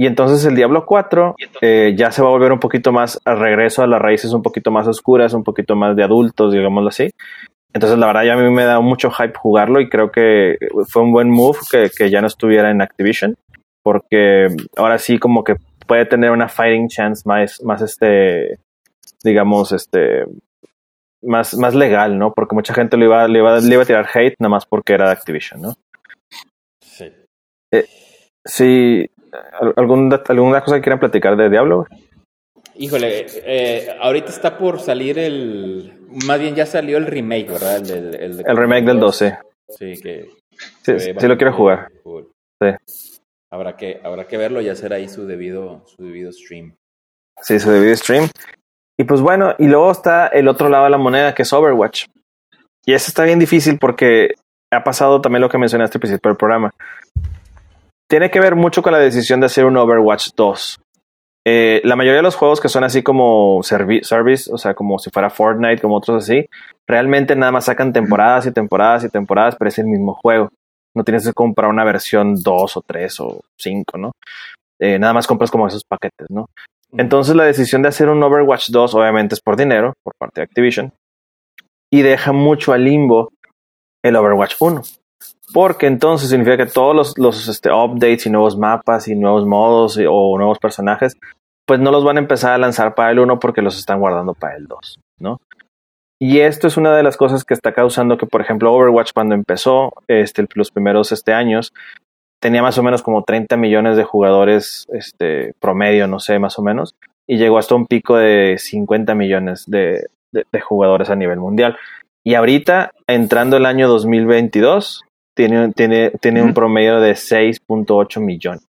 Y entonces el Diablo 4 eh, ya se va a volver un poquito más al regreso a las raíces un poquito más oscuras, un poquito más de adultos, digámoslo así. Entonces la verdad ya a mí me da mucho hype jugarlo y creo que fue un buen move que, que ya no estuviera en Activision, porque ahora sí como que puede tener una fighting chance más, más este, digamos, este, más, más legal, ¿no? Porque mucha gente le iba, le iba, le iba a tirar hate nada más porque era de Activision, ¿no? Sí. Eh, sí, ¿algún, ¿alguna cosa que quieran platicar de Diablo? Híjole, eh, ahorita está por salir el. Más bien ya salió el remake, ¿verdad? El, el, el remake del 12. Sí, que. Sí, sí lo quiero jugar. Sí. Habrá que, habrá que verlo y hacer ahí su debido, su debido stream. Sí, su debido stream. Y pues bueno, y luego está el otro lado de la moneda que es Overwatch. Y eso está bien difícil porque ha pasado también lo que mencionaste al principio del programa. Tiene que ver mucho con la decisión de hacer un Overwatch 2. Eh, la mayoría de los juegos que son así como service, o sea, como si fuera Fortnite, como otros así, realmente nada más sacan temporadas y temporadas y temporadas, pero es el mismo juego. No tienes que comprar una versión 2 o 3 o 5, ¿no? Eh, nada más compras como esos paquetes, ¿no? Entonces la decisión de hacer un Overwatch 2 obviamente es por dinero, por parte de Activision, y deja mucho al limbo el Overwatch 1. Porque entonces significa que todos los, los este, updates y nuevos mapas y nuevos modos o nuevos personajes, pues no los van a empezar a lanzar para el 1 porque los están guardando para el 2, ¿no? Y esto es una de las cosas que está causando que, por ejemplo, Overwatch cuando empezó, este, los primeros este, años, tenía más o menos como 30 millones de jugadores este, promedio, no sé, más o menos, y llegó hasta un pico de 50 millones de, de, jugadores a nivel mundial. Y ahorita, entrando el año 2022, tiene, tiene, tiene un promedio de 6.8 millones.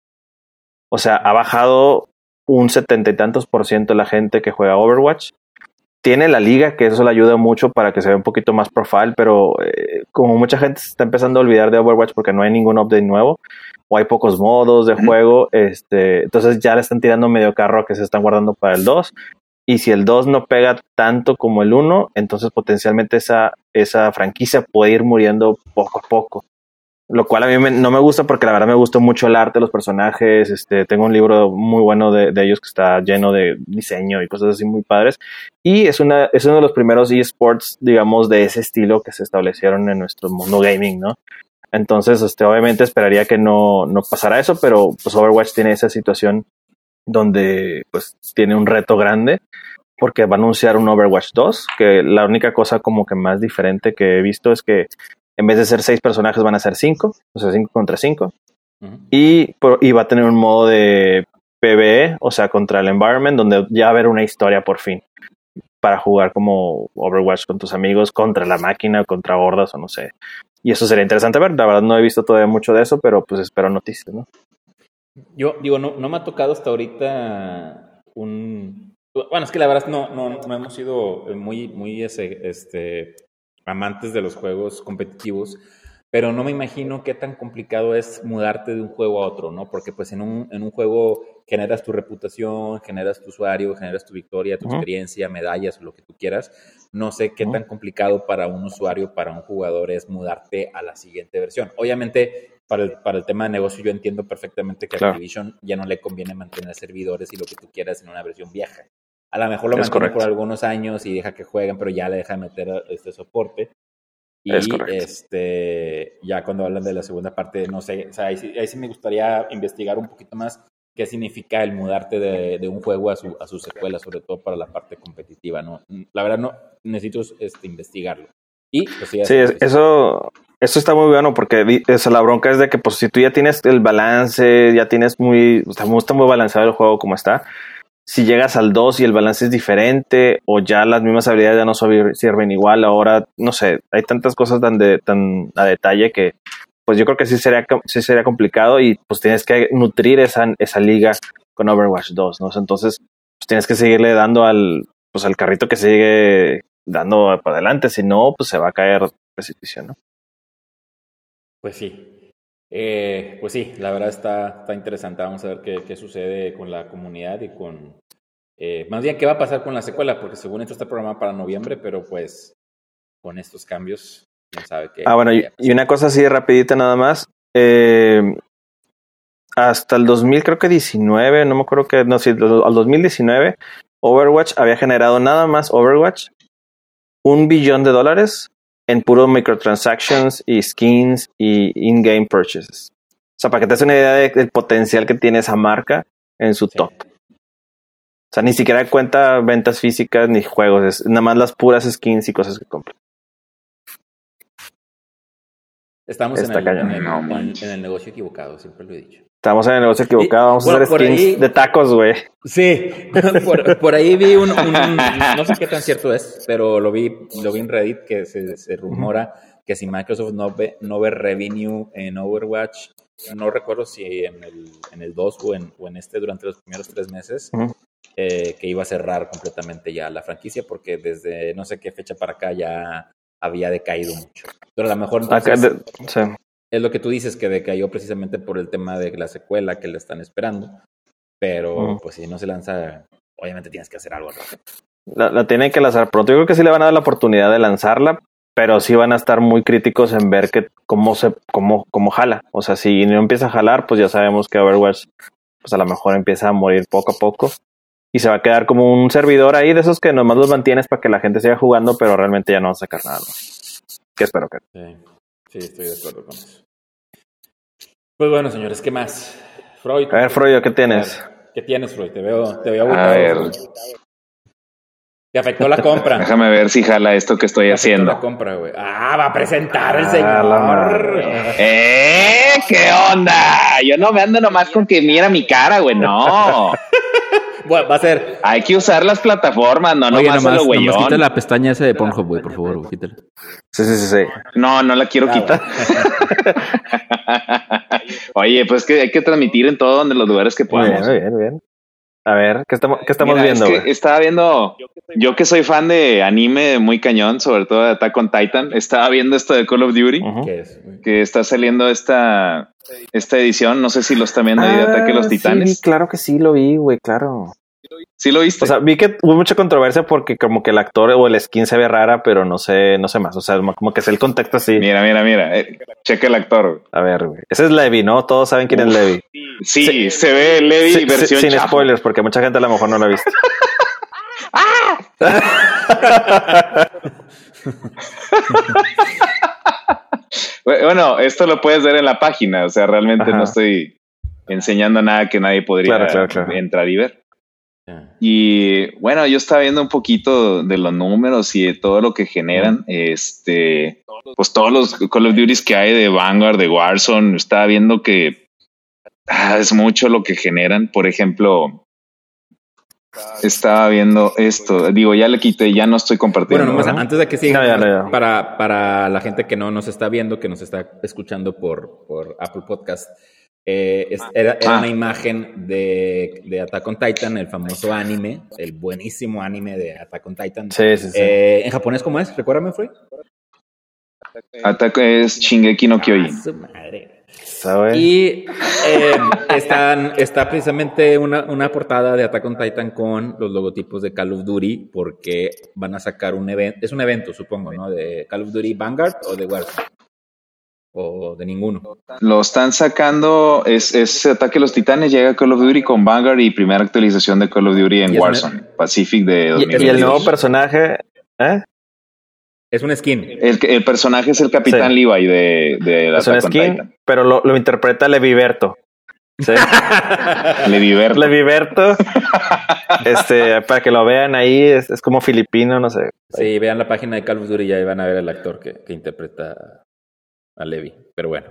O sea, ha bajado un setenta y tantos por ciento la gente que juega Overwatch. Tiene la liga, que eso le ayuda mucho para que se vea un poquito más profile, pero eh, como mucha gente se está empezando a olvidar de Overwatch porque no hay ningún update nuevo, o hay pocos modos de juego, este, entonces ya le están tirando medio carro que se están guardando para el 2. Y si el 2 no pega tanto como el 1, entonces potencialmente esa, esa franquicia puede ir muriendo poco a poco. Lo cual a mí no me gusta porque la verdad me gustó mucho el arte los personajes. Este, tengo un libro muy bueno de, de, ellos que está lleno de diseño y cosas así muy padres. Y es, una, es uno de los primeros esports, digamos, de ese estilo que se establecieron en nuestro mundo gaming, ¿no? Entonces, este, obviamente esperaría que no, no pasara eso, pero pues Overwatch tiene esa situación donde pues tiene un reto grande porque va a anunciar un Overwatch 2, que la única cosa como que más diferente que he visto es que en vez de ser seis personajes van a ser cinco, o sea, cinco contra cinco. y, y va a tener un modo de PvE, o sea, contra el environment, donde ya va a haber una historia por fin para jugar como Overwatch con tus amigos contra la máquina, contra hordas o no sé. Y eso sería interesante ver. La verdad no he visto todavía mucho de eso, pero pues espero noticias, ¿no? Yo digo, no, no me ha tocado hasta ahorita un... Bueno, es que la verdad no, no, no hemos sido muy, muy ese, este, amantes de los juegos competitivos, pero no me imagino qué tan complicado es mudarte de un juego a otro, ¿no? Porque pues en un, en un juego generas tu reputación, generas tu usuario, generas tu victoria, tu experiencia, medallas lo que tú quieras. No sé qué tan complicado para un usuario, para un jugador es mudarte a la siguiente versión. Obviamente, para el, para el tema de negocio yo entiendo perfectamente que a Activision ya no le conviene mantener servidores y lo que tú quieras en una versión vieja. A lo mejor lo mantiene por algunos años y deja que jueguen, pero ya le deja de meter este soporte. Y este, ya cuando hablan de la segunda parte, no sé, o sea, ahí, sí me gustaría investigar un poquito más qué significa el mudarte de, de, un juego a su, a su secuela, sobre todo para la parte competitiva, ¿no? La verdad no, necesito este, investigarlo. Y, pues, sí, eso, eso está muy bueno porque eso, la bronca es de que pues si tú ya tienes el balance, ya tienes muy, está muy, está muy balanceado el juego como está, si llegas al 2 y el balance es diferente o ya las mismas habilidades ya no sirven igual, ahora no sé, hay tantas cosas tan, de, tan a detalle que pues yo creo que sí sería, sí sería complicado y pues tienes que nutrir esa, esa liga con Overwatch 2, ¿no? Entonces pues tienes que seguirle dando al, pues al carrito que sigue dando para adelante, si no, pues se va a caer precipicio, ¿no? Pues sí, eh, pues sí, la verdad está, está interesante. Vamos a ver qué, qué sucede con la comunidad y con... Eh, más bien, ¿qué va a pasar con la secuela? Porque según esto está programado para noviembre, pero pues con estos cambios, quién sabe qué. Ah, bueno, y, una cosa así rapidita nada más. Eh, hasta el 2000, creo que 19, no me acuerdo que, no, sí, al 2019, Overwatch había generado nada más Overwatch un billón de dólares en puro microtransactions y skins y in-game purchases. O sea, para que te des una idea del potencial que tiene esa marca en su top. O sea, ni siquiera cuenta ventas físicas ni juegos, es nada más las puras skins y cosas que compran. Estamos en el, en el, negocio equivocado, siempre lo he dicho. Estamos en el negocio equivocado, vamos a hacer skins de tacos, güey. Sí, por, ahí vi un, no sé qué tan cierto es, pero lo vi, lo vi en Reddit que se, rumora que si Microsoft no ve, no ve revenue en Overwatch, no recuerdo si en el, en el 2 o en, o en este durante los primeros tres meses, eh, que iba a cerrar completamente ya la franquicia, porque desde no sé qué fecha para acá ya había decaído mucho. Pero a lo mejor es lo que tú dices, que decayó precisamente por el tema de la secuela que le están esperando. Pero pues si no se lanza, obviamente tienes que hacer algo La, la tienen que lanzar pronto. Yo creo que sí le van a dar la oportunidad de lanzarla, pero sí van a estar muy críticos en ver que cómo se cómo, cómo jala. O sea, si no empieza a jalar, pues ya sabemos que Overwatch pues a lo mejor empieza a morir poco a poco y se va a quedar como un servidor ahí de esos que nomás los mantienes para que la gente siga jugando, pero realmente ya no va a sacar nada más. Que espero que. Sí, sí, estoy de acuerdo con eso. Pues bueno, señores, ¿qué más? Freud. A ver, Freud, ¿qué tienes? ¿Qué tienes, Freud? Te veo, te veo A ver. Te afectó la compra. Déjame ver si jala esto que estoy haciendo. La compra, güey. Ah, va a presentar el ah, señor. ¡Eh! ¿Qué onda? Yo no me ando nomás con que mira mi cara, güey. No. Va a ser. Hay que usar las plataformas, no Oye, nomás, güey. quita la pestaña esa de Pornhub, güey, por favor, güey, quítala. Sí, sí, sí, sí. No, no la quiero quitar. Oye, pues que hay que transmitir en todo donde los lugares que podamos. Bien, bien, bien. A ver, ¿qué estamos, qué estamos viendo? Es que estaba viendo, yo que soy fan de anime muy cañón, sobre todo de Attack on Titan, estaba viendo esto de Call of Duty, que está saliendo esta, esta edición, no sé si lo están viendo ahí de Ataque a los ah, Titanes. Sí, claro que sí, lo vi, güey, claro. Sí lo viste. O sea, vi que hubo mucha controversia porque como que el actor o el skin se ve rara, pero no sé, no sé más. O sea, como que es el contexto así. Mira, mira, mira. Eh, checa el actor. A ver, güey. Ese es Levi, ¿no? Todos saben quién es Levi. Sí, se, ve Levi versión Sin spoilers, porque mucha gente a lo mejor no lo ha visto. ¡Ah! bueno, esto lo puedes ver en la página. O sea, realmente no estoy enseñando nada que nadie podría entrar y ver. Y bueno, yo estaba viendo un poquito de los números y de todo lo que generan. Este, pues todos los Call of Duty que hay de Vanguard, de Warzone, estaba viendo que ah, es mucho lo que generan. Por ejemplo, estaba viendo esto. Digo, ya le quité, ya no estoy compartiendo. Bueno, antes de que siga, Para, para la gente que no nos está viendo, que nos está escuchando por, por Apple Podcast eh, era, una ah. imagen de, de, Attack on Titan, el famoso anime, el buenísimo anime de Attack on Titan. Sí, sí, sí. Eh, ¿En japonés cómo es? Recuérdame, Frey. Attack es Shingeki no Kyojin. Ah, su madre. Y eh, están, está precisamente una, una, portada de Attack on Titan con los logotipos de Call of Duty porque van a sacar un evento, es un evento supongo, ¿no? De Call of Duty Vanguard o de Warzone o de ninguno. Lo están sacando, es, es Ataque a los Titanes, llega Call of Duty con Vanguard y primera actualización de Call of Duty en Warzone, Pacific de 2020. Y, el nuevo personaje, ¿eh? Es un skin. El, el personaje es el Capitán Levi de, de la Es un skin, pero lo, lo interpreta Leviberto. ¿Sí? Leviberto. Leviberto. este, para que lo vean ahí, es, es, como filipino, no sé. Sí, vean la página de Call of Duty y ahí van a ver el actor que, que interpreta a Levi, pero bueno.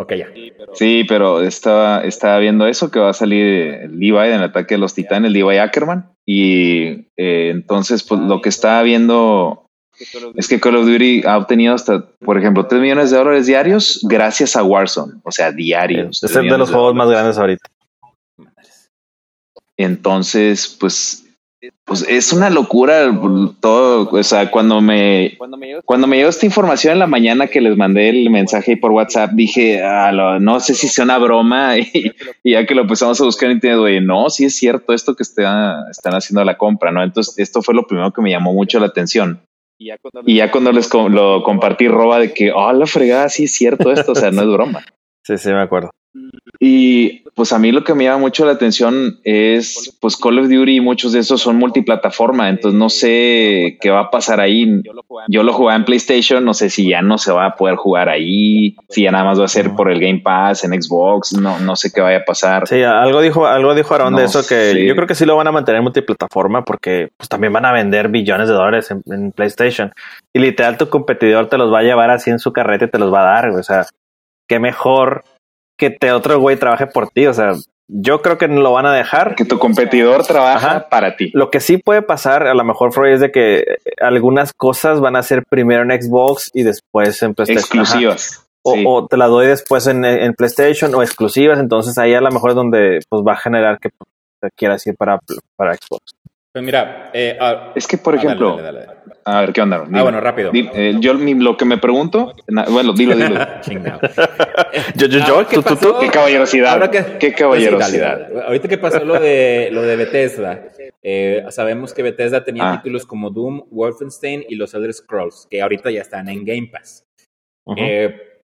Ok, ya. Sí, pero estaba, estaba viendo eso, que va a salir Levi en el ataque de los titanes, Levi Ackerman. Y eh, entonces, pues lo que estaba viendo es que Call of Duty ha obtenido hasta, por ejemplo, 3 millones de dólares diarios gracias a Warzone. O sea, diarios. Es de los juegos más grandes ahorita. Entonces, pues pues es una locura todo, o sea, cuando me cuando me llegó esta información en la mañana que les mandé el mensaje por WhatsApp, dije, ah, no sé si sea una broma y, ya que lo empezamos a buscar en internet, oye, no, sí es cierto esto que están haciendo la compra, ¿no? Entonces, esto fue lo primero que me llamó mucho la atención. Y ya cuando les lo compartí roba de que, oh, la fregada, sí es cierto esto, o sea, no es broma. Sí, sí, me acuerdo. Y pues a mí lo que me llama mucho la atención es, pues Call of Duty y muchos de esos son multiplataforma, entonces no sé qué va a pasar ahí. Yo lo jugaba en PlayStation, no sé si ya no se va a poder jugar ahí, si ya nada más va a ser por el Game Pass en Xbox, no, no sé qué vaya a pasar. Sí, algo dijo, algo dijo Aaron de eso que yo creo que sí lo van a mantener multiplataforma porque pues también van a vender billones de dólares en, PlayStation. Y literal tu competidor te los va a llevar así en su carrete y te los va a dar, o sea, qué mejor que te otro güey trabaje por ti. O sea, yo creo que no lo van a dejar. Que tu competidor trabaja para ti. Lo que sí puede pasar, a lo mejor, Freud, es de que algunas cosas van a ser primero en Xbox y después en PlayStation. Exclusivas. O, te la doy después en, PlayStation o exclusivas. Entonces ahí a lo mejor es donde pues, va a generar que te quieras ir para, para Xbox. Pues mira, eh, ah, es que por ah, ejemplo, a ver qué onda. ah, bueno, rápido. Eh, yo lo que me pregunto, bueno, dilo, dilo. yo, yo, yo, tú, tú, tú, qué caballerosidad. qué caballerosidad. Ahorita que pasó lo de lo de Bethesda, eh, sabemos que Bethesda tenía ah. títulos como Doom, Wolfenstein y los Elder Scrolls, que ahorita ya están en Game Pass.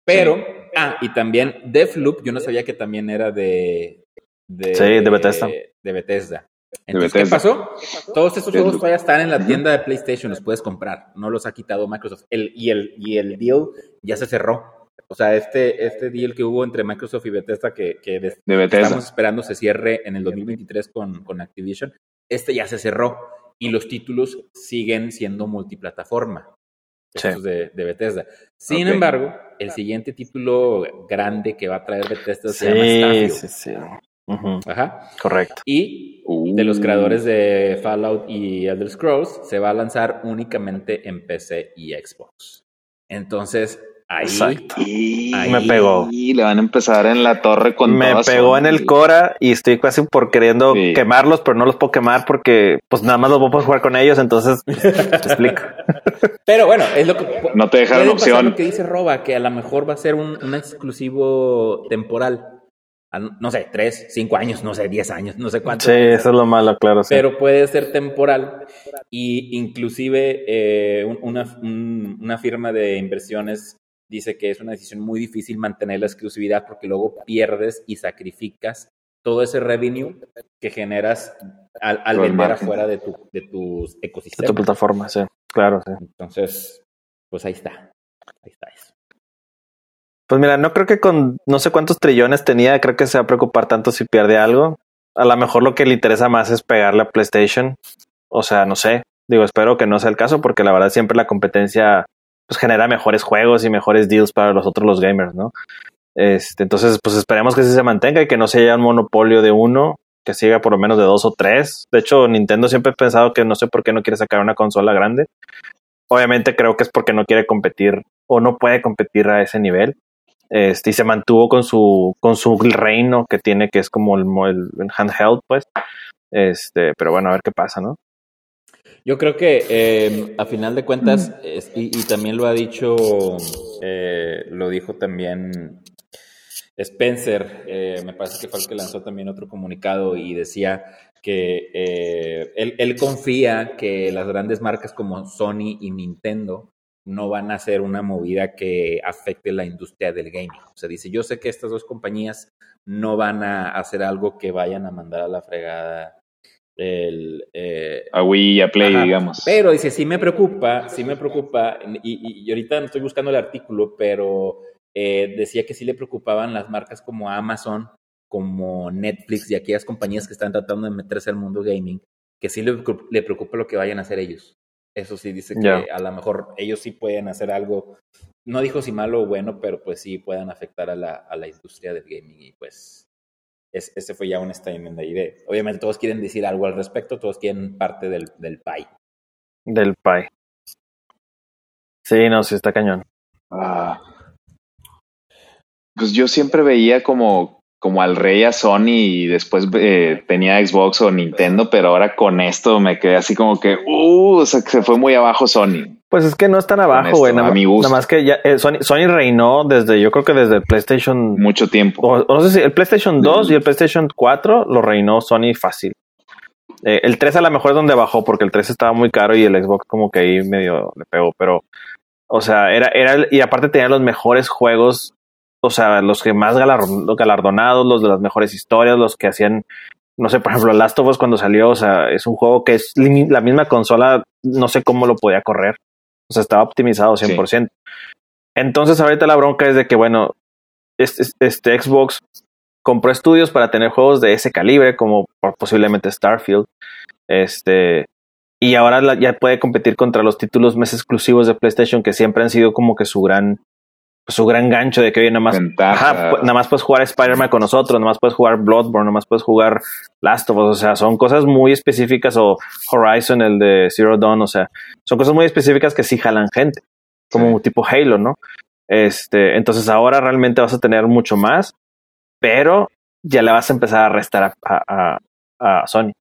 pero, ah, y también Deathloop, yo no sabía que también era de, de, sí, de Bethesda. De Bethesda. Entonces, ¿qué pasó? Todos estos juegos todavía están en la tienda de PlayStation, los puedes comprar. No los ha quitado Microsoft. El, y, el, y el deal ya se cerró. O sea, este, este deal que hubo entre Microsoft y Bethesda, que, que estamos esperando se cierre en el 2023 con, con Activision, este ya se cerró. Y los títulos siguen siendo multiplataforma. De, de, Bethesda. Sin embargo, el siguiente título grande que va a traer Bethesda se llama Starfield. Sí, sí. Ajá. Correcto. Y de los creadores de Fallout y Elder Scrolls se va a lanzar únicamente en PC y Xbox. Entonces, ahí, me pegó. Y le van a empezar en la torre con Me pegó en el Cora y estoy casi por queriendo quemarlos, pero no los puedo quemar porque pues nada más los voy a poder jugar con ellos, entonces te explico. Pero bueno, es lo que no te dejaron opción. Lo que dice Roba, que a lo mejor va a ser un exclusivo temporal no sé, tres, cinco años, no sé, diez años, no sé cuánto. Sí, eso es lo malo, claro. Pero puede ser temporal y inclusive eh, una, una firma de inversiones dice que es una decisión muy difícil mantener la exclusividad porque luego pierdes y sacrificas todo ese revenue que generas al, vender afuera de, tu, de tus ecosistemas. De tu plataforma, sí, claro, sí. Entonces, pues ahí está. Ahí está eso. Pues mira, no creo que con no sé cuántos trillones tenía, creo que se va a preocupar tanto si pierde algo. A lo mejor lo que le interesa más es pegarle a PlayStation. O sea, no sé. Digo, espero que no sea el caso porque la verdad siempre la competencia pues genera mejores juegos y mejores deals para los otros los gamers, ¿no? Este, entonces, pues esperemos que sí se mantenga y que no sea un monopolio de uno, que siga por lo menos de dos o tres. De hecho, Nintendo siempre he pensado que no sé por qué no quiere sacar una consola grande. Obviamente creo que es porque no quiere competir o no puede competir a ese nivel. Este, y se mantuvo con su, con su reino que tiene, que es como el, handheld, pues. Este, pero bueno, a ver qué pasa, ¿no? Yo creo que eh, a final de cuentas, y, también lo ha dicho, eh, lo dijo también Spencer, eh, me parece que fue el que lanzó también otro comunicado y decía que él, él, confía que las grandes marcas como Sony y Nintendo no van a hacer una movida que afecte la industria del gaming. O sea, dice, yo sé que estas dos compañías no van a hacer algo que vayan a mandar a la fregada el... Eh, a Wii y a Play, digamos. Pero dice, sí me preocupa, sí me preocupa, y, ahorita no estoy buscando el artículo, pero eh, decía que sí le preocupaban las marcas como Amazon, como Netflix y aquellas compañías que están tratando de meterse al mundo gaming, que sí le, le preocupa lo que vayan a hacer ellos. Eso sí, dice que a lo mejor ellos sí pueden hacer algo, no dijo si malo o bueno, pero pues sí puedan afectar a la, a la industria del gaming y pues ese fue ya un statement de idea. Obviamente todos quieren decir algo al respecto, todos quieren parte del, del PAI. Del PAI. Sí, no, sí está cañón. Ah. Pues yo siempre veía como como al rey a Sony y después eh, tenía Xbox o Nintendo, pero ahora con esto me quedé así como que, uh, o sea, que se fue muy abajo Sony. Pues es que no es tan abajo, güey. Nada, nada, más que ya, eh, Sony, Sony, reinó desde, yo creo que desde el PlayStation. Mucho tiempo. O, no sé si el PlayStation 2 y el PlayStation 4 lo reinó Sony fácil. Eh, el 3 a lo mejor es donde bajó, porque el 3 estaba muy caro y el Xbox como que ahí medio le pegó, pero, o sea, era, era, y aparte tenía los mejores juegos o sea, los que más galardonados, los de las mejores historias, los que hacían, no sé, por ejemplo, Last of Us cuando salió, o sea, es un juego que es la misma consola, no sé cómo lo podía correr. O sea, estaba optimizado 100%. Entonces, ahorita la bronca es de que, bueno, este, este, Xbox compró estudios para tener juegos de ese calibre, como posiblemente Starfield. Este, y ahora ya puede competir contra los títulos más exclusivos de PlayStation, que siempre han sido como que su gran su gran gancho de que hoy nada más, nada más puedes jugar Spider-Man con nosotros, nada más puedes jugar Bloodborne, nada más puedes jugar Last of Us, o sea, son cosas muy específicas o Horizon, el de Zero Dawn, o sea, son cosas muy específicas que sí jalan gente, como un tipo Halo, ¿no? Este, entonces ahora realmente vas a tener mucho más, pero ya le vas a empezar a restar a, a, Sony.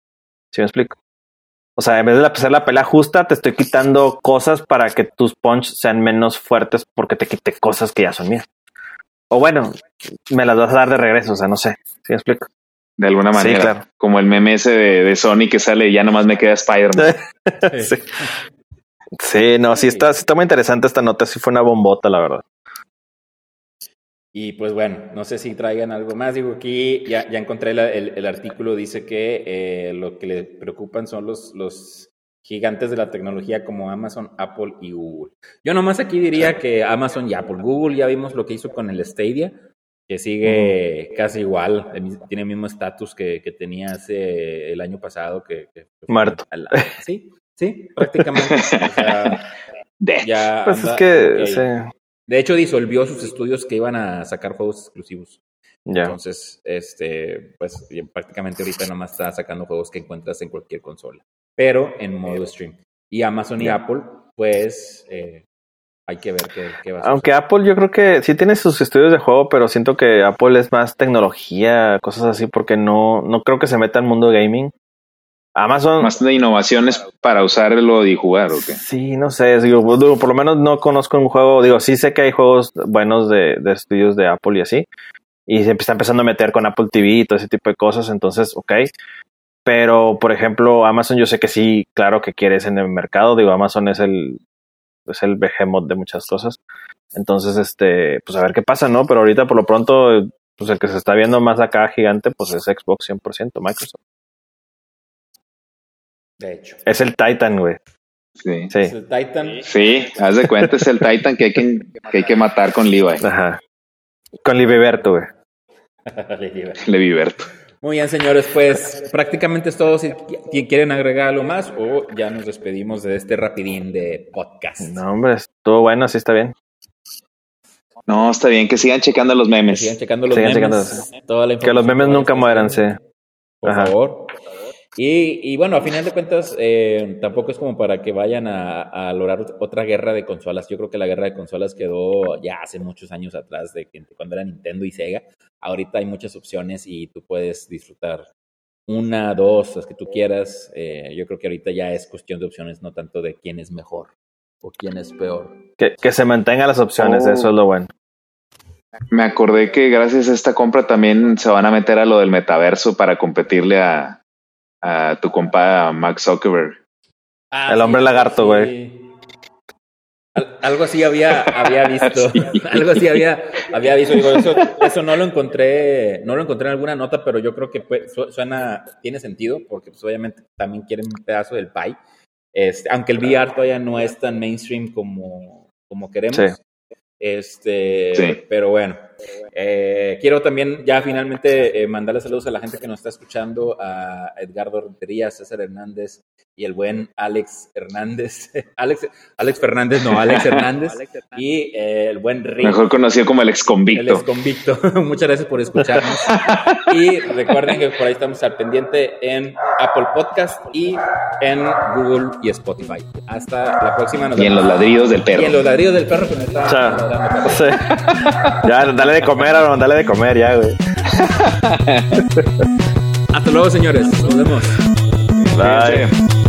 ¿Sí me explico? O sea, en vez de hacer la pelea justa, te estoy quitando cosas para que tus punch sean menos fuertes porque te quite cosas que ya son mías. O bueno, me las vas a dar de regreso, o sea, no sé. ¿Sí me explico? De alguna manera. Sí, claro. Como el meme ese de, Sony que sale y ya nomás me queda Spider-Man. sí. sí. no, sí está, sí está muy interesante esta nota. Sí fue una bombota, la verdad. Y pues bueno, no sé si traigan algo más. Digo, aquí ya, ya encontré el, artículo, dice que eh, lo que le preocupan son los, los gigantes de la tecnología como Amazon, Apple y Google. Yo nomás aquí diría que Amazon y Apple. Google ya vimos lo que hizo con el Stadia, que sigue casi igual, tiene el mismo estatus que, tenía hace el año pasado. Que, Muerto. Sí, sí, prácticamente. ya pues es que... De hecho, disolvió sus estudios que iban a sacar juegos exclusivos. Entonces, este, pues prácticamente ahorita nomás está sacando juegos que encuentras en cualquier consola, pero en modo stream. Y Amazon y Apple, pues eh, hay que ver qué, va a Aunque Apple yo creo que sí tiene sus estudios de juego, pero siento que Apple es más tecnología, cosas así, porque no, no creo que se meta en mundo gaming. Amazon. Más de innovaciones para usarlo y jugar, ¿o qué? Sí, no sé. Digo, por lo menos no conozco un juego. Digo, sí sé que hay juegos buenos de, de estudios de Apple y así. Y se está empezando a meter con Apple TV y todo ese tipo de cosas. Entonces, ok. Pero, por ejemplo, Amazon, yo sé que sí, claro que quieres en el mercado. Digo, Amazon es el, es el behemoth de muchas cosas. Entonces, este, pues a ver qué pasa, ¿no? Pero ahorita, por lo pronto, pues el que se está viendo más acá gigante, pues es Xbox 100%, Microsoft. De hecho. Es el Titan, güey. Sí. sí. Es el Titan. Sí, haz de cuenta, es el Titan que hay que, que, hay que matar con Levi. Ajá. Con Liviberto, güey. Leviberto. Muy bien, señores, pues prácticamente es todo. Si quieren agregar algo más o ya nos despedimos de este rapidín de podcast. No, hombre, estuvo bueno, sí está bien. No, está bien, que sigan checando los memes. Que sigan checando los memes. que los memes nunca mueran, sí. Por favor. Y, bueno, a final de cuentas, eh, tampoco es como para que vayan a, a, lograr otra guerra de consolas. Yo creo que la guerra de consolas quedó ya hace muchos años atrás, de cuando era Nintendo y Sega. Ahorita hay muchas opciones y tú puedes disfrutar una, dos, las que tú quieras. Eh, yo creo que ahorita ya es cuestión de opciones, no tanto de quién es mejor o quién es peor. Que, que se mantengan las opciones, eso es lo bueno. Me acordé que gracias a esta compra también se van a meter a lo del metaverso para competirle a, a tu compa Max Zuckerberg. Ah, el hombre lagarto, güey. algo así había, había visto. algo así había, había visto. eso, eso, no lo encontré, no lo encontré en alguna nota, pero yo creo que suena, tiene sentido, porque pues, obviamente también quieren un pedazo del pie. Este, aunque el VR todavía no es tan mainstream como, como queremos. Este, pero bueno, eh, quiero también ya finalmente eh, mandarle saludos a la gente que nos está escuchando, a Edgardo Rentería, César Hernández y el buen Alex Hernández. Alex, Alex Fernández, no, Alex Hernández. y eh, el buen Rick. Mejor conocido como el ex convicto. El ex convicto. Muchas gracias por escucharnos. y recuerden que por ahí estamos al pendiente en Apple Podcast y en Google y Spotify. Hasta la próxima. y en los ladrillos del perro. Y en los ladrillos del perro que me está. Ya, dale de comer, Aaron, dale de comer ya, güey. Hasta luego, señores. Nos vemos. Bye.